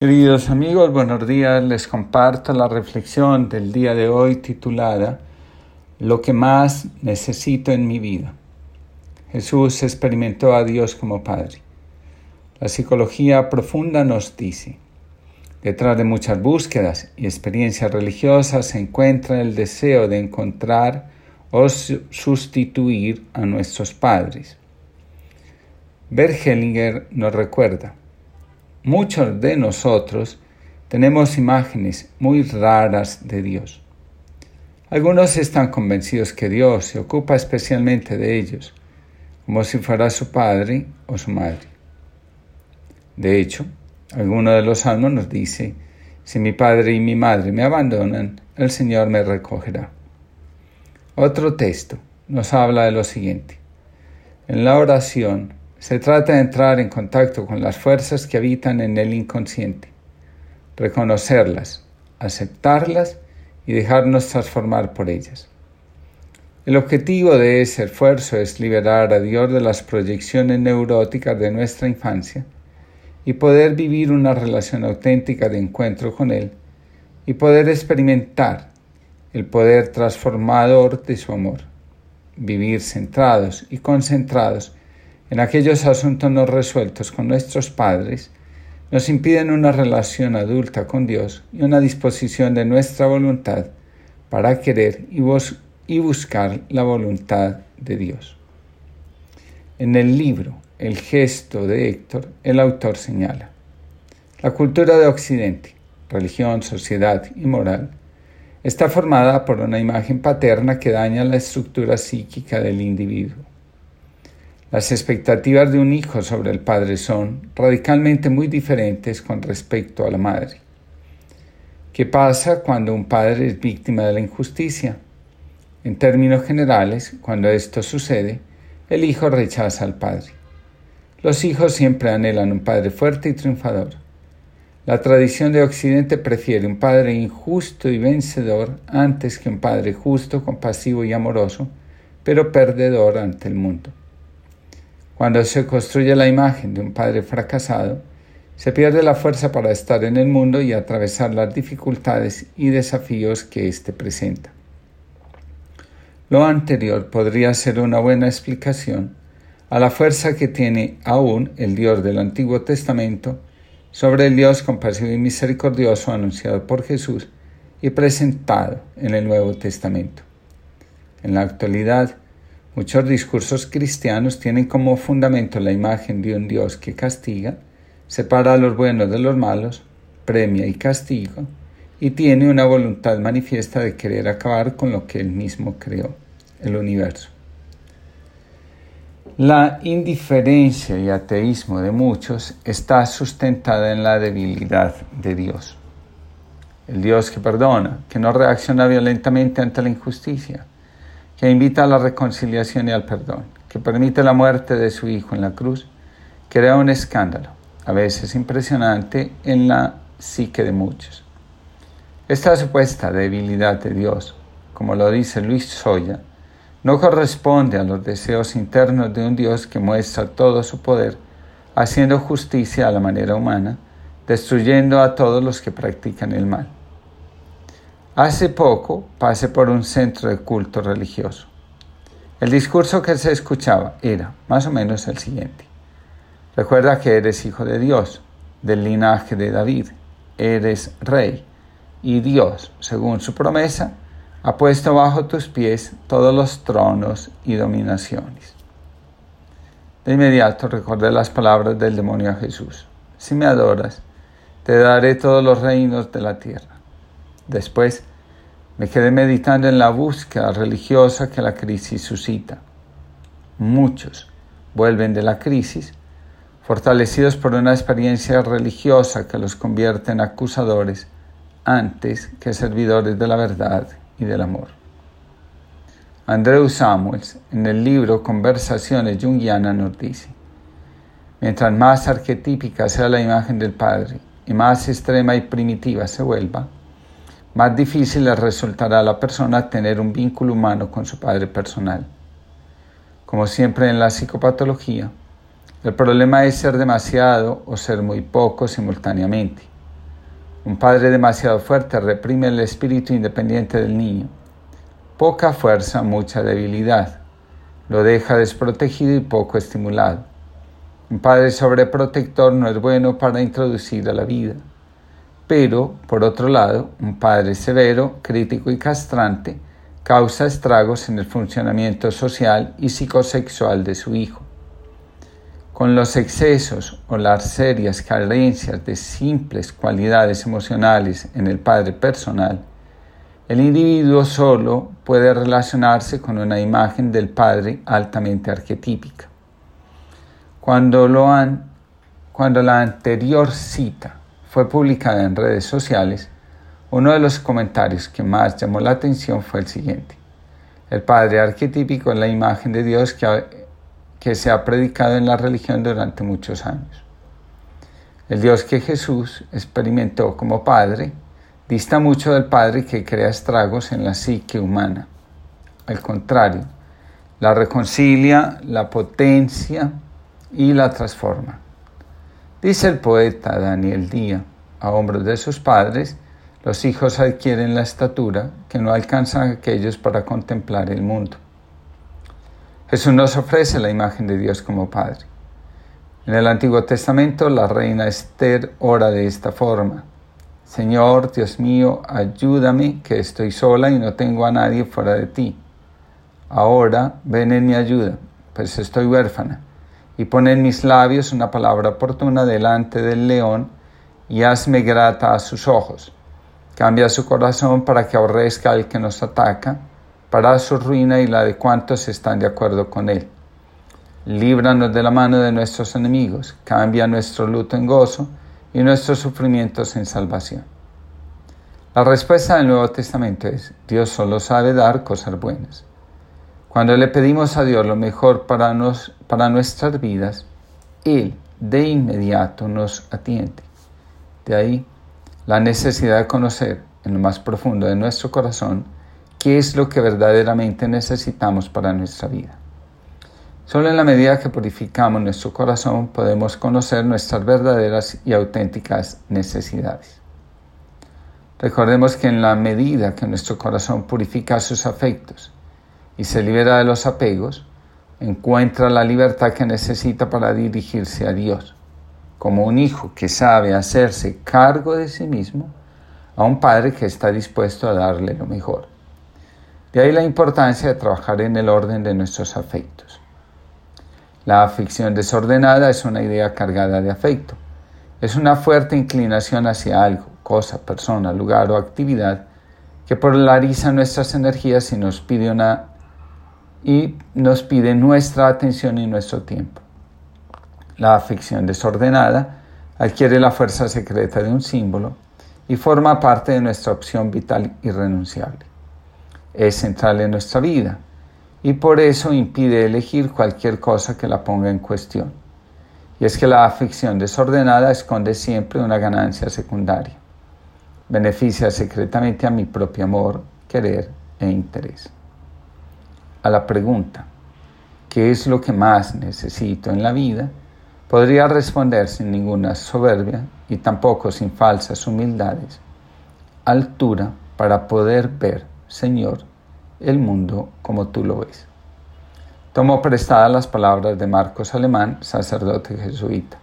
Queridos amigos, buenos días. Les comparto la reflexión del día de hoy titulada Lo que más necesito en mi vida. Jesús experimentó a Dios como Padre. La psicología profunda nos dice, detrás de muchas búsquedas y experiencias religiosas se encuentra el deseo de encontrar o sustituir a nuestros padres. Bergelinger nos recuerda, Muchos de nosotros tenemos imágenes muy raras de Dios. Algunos están convencidos que Dios se ocupa especialmente de ellos, como si fuera su padre o su madre. De hecho, alguno de los salmos nos dice, si mi padre y mi madre me abandonan, el Señor me recogerá. Otro texto nos habla de lo siguiente. En la oración, se trata de entrar en contacto con las fuerzas que habitan en el inconsciente, reconocerlas, aceptarlas y dejarnos transformar por ellas. El objetivo de ese esfuerzo es liberar a Dios de las proyecciones neuróticas de nuestra infancia y poder vivir una relación auténtica de encuentro con Él y poder experimentar el poder transformador de su amor, vivir centrados y concentrados en aquellos asuntos no resueltos con nuestros padres, nos impiden una relación adulta con Dios y una disposición de nuestra voluntad para querer y, buscar la voluntad de Dios. En el libro El gesto de Héctor, el autor señala, la cultura de Occidente, religión, sociedad y moral, está formada por una imagen paterna que daña la estructura psíquica del individuo las expectativas de un hijo sobre el padre son radicalmente muy diferentes con respecto a la madre. ¿Qué pasa cuando un padre es víctima de la injusticia? En términos generales, cuando esto sucede, el hijo rechaza al padre. Los hijos siempre anhelan un padre fuerte y triunfador. La tradición de Occidente prefiere un padre injusto y vencedor antes que un padre justo, compasivo y amoroso, pero perdedor ante el mundo. Cuando se construye la imagen de un padre fracasado, se pierde la fuerza para estar en el mundo y atravesar las dificultades y desafíos que éste presenta. Lo anterior podría ser una buena explicación a la fuerza que tiene aún el Dios del Antiguo Testamento sobre el Dios compasivo y misericordioso anunciado por Jesús y presentado en el Nuevo Testamento. En la actualidad, Muchos discursos cristianos tienen como fundamento la imagen de un Dios que castiga, separa a los buenos de los malos, premia y castiga, y tiene una voluntad manifiesta de querer acabar con lo que él mismo creó, el universo. La indiferencia y ateísmo de muchos está sustentada en la debilidad de Dios. El Dios que perdona, que no reacciona violentamente ante la injusticia, que invita a la reconciliación y al perdón, que permite la muerte de su Hijo en la cruz, crea un escándalo, a veces impresionante, en la psique de muchos. Esta supuesta debilidad de Dios, como lo dice Luis Soya, no corresponde a los deseos internos de un Dios que muestra todo su poder, haciendo justicia a la manera humana, destruyendo a todos los que practican el mal. Hace poco pasé por un centro de culto religioso. El discurso que se escuchaba era más o menos el siguiente. Recuerda que eres hijo de Dios, del linaje de David, eres rey, y Dios, según su promesa, ha puesto bajo tus pies todos los tronos y dominaciones. De inmediato recordé las palabras del demonio a Jesús. Si me adoras, te daré todos los reinos de la tierra. Después me quedé meditando en la búsqueda religiosa que la crisis suscita. Muchos vuelven de la crisis fortalecidos por una experiencia religiosa que los convierte en acusadores antes que servidores de la verdad y del amor. Andrew Samuels, en el libro Conversaciones Jungianas, nos dice, mientras más arquetípica sea la imagen del Padre y más extrema y primitiva se vuelva, más difícil le resultará a la persona tener un vínculo humano con su padre personal. Como siempre en la psicopatología, el problema es ser demasiado o ser muy poco simultáneamente. Un padre demasiado fuerte reprime el espíritu independiente del niño. Poca fuerza, mucha debilidad. Lo deja desprotegido y poco estimulado. Un padre sobreprotector no es bueno para introducir a la vida. Pero, por otro lado, un padre severo, crítico y castrante causa estragos en el funcionamiento social y psicosexual de su hijo. Con los excesos o las serias carencias de simples cualidades emocionales en el padre personal, el individuo solo puede relacionarse con una imagen del padre altamente arquetípica. Cuando, lo han, cuando la anterior cita fue publicada en redes sociales, uno de los comentarios que más llamó la atención fue el siguiente. El padre arquetípico es la imagen de Dios que que se ha predicado en la religión durante muchos años. El Dios que Jesús experimentó como Padre dista mucho del Padre que crea estragos en la psique humana. Al contrario, la reconcilia, la potencia y la transforma. Dice el poeta Daniel Díaz, a hombros de sus padres, los hijos adquieren la estatura que no alcanzan aquellos para contemplar el mundo. Jesús nos ofrece la imagen de Dios como Padre. En el Antiguo Testamento la reina Esther ora de esta forma. Señor, Dios mío, ayúdame, que estoy sola y no tengo a nadie fuera de ti. Ahora ven en mi ayuda, pues estoy huérfana, y pon en mis labios una palabra oportuna delante del león, y hazme grata a sus ojos. Cambia su corazón para que aborrezca al que nos ataca, para su ruina y la de cuantos están de acuerdo con él. Líbranos de la mano de nuestros enemigos, cambia nuestro luto en gozo y nuestros sufrimientos en salvación. La respuesta del Nuevo Testamento es, Dios solo sabe dar cosas buenas. Cuando le pedimos a Dios lo mejor para, nos, para nuestras vidas, Él de inmediato nos atiende. De ahí la necesidad de conocer en lo más profundo de nuestro corazón qué es lo que verdaderamente necesitamos para nuestra vida. Solo en la medida que purificamos nuestro corazón podemos conocer nuestras verdaderas y auténticas necesidades. Recordemos que en la medida que nuestro corazón purifica sus afectos y se libera de los apegos, encuentra la libertad que necesita para dirigirse a Dios, como un hijo que sabe hacerse cargo de sí mismo, a un padre que está dispuesto a darle lo mejor. De ahí la importancia de trabajar en el orden de nuestros afectos. La afección desordenada es una idea cargada de afecto. Es una fuerte inclinación hacia algo, cosa, persona, lugar o actividad que polariza nuestras energías y nos pide una y nos pide nuestra atención y nuestro tiempo. La afección desordenada adquiere la fuerza secreta de un símbolo y forma parte de nuestra opción vital irrenunciable es central en nuestra vida y por eso impide elegir cualquier cosa que la ponga en cuestión. Y es que la afección desordenada esconde siempre una ganancia secundaria. Beneficia secretamente a mi propio amor, querer e interés. A la pregunta, ¿qué es lo que más necesito en la vida? Podría responder sin ninguna soberbia y tampoco sin falsas humildades. Altura para poder ver Señor, el mundo como tú lo ves. Tomo prestadas las palabras de Marcos Alemán, sacerdote jesuita.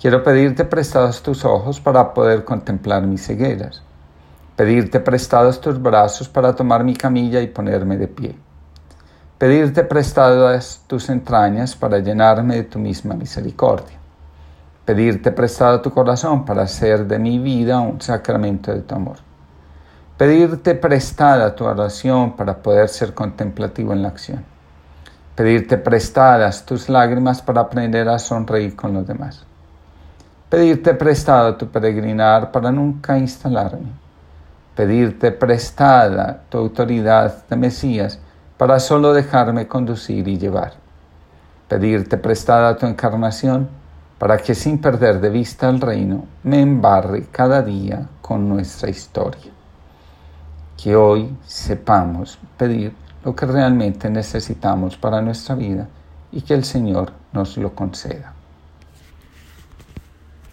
Quiero pedirte prestados tus ojos para poder contemplar mis cegueras, pedirte prestados tus brazos para tomar mi camilla y ponerme de pie, pedirte prestadas tus entrañas para llenarme de tu misma misericordia, pedirte prestado tu corazón para hacer de mi vida un sacramento de tu amor Pedirte prestada tu oración para poder ser contemplativo en la acción. Pedirte prestadas tus lágrimas para aprender a sonreír con los demás. Pedirte prestado tu peregrinar para nunca instalarme. Pedirte prestada tu autoridad de Mesías para solo dejarme conducir y llevar. Pedirte prestada tu encarnación para que sin perder de vista el reino me embarre cada día con nuestra historia que hoy sepamos pedir lo que realmente necesitamos para nuestra vida y que el Señor nos lo conceda.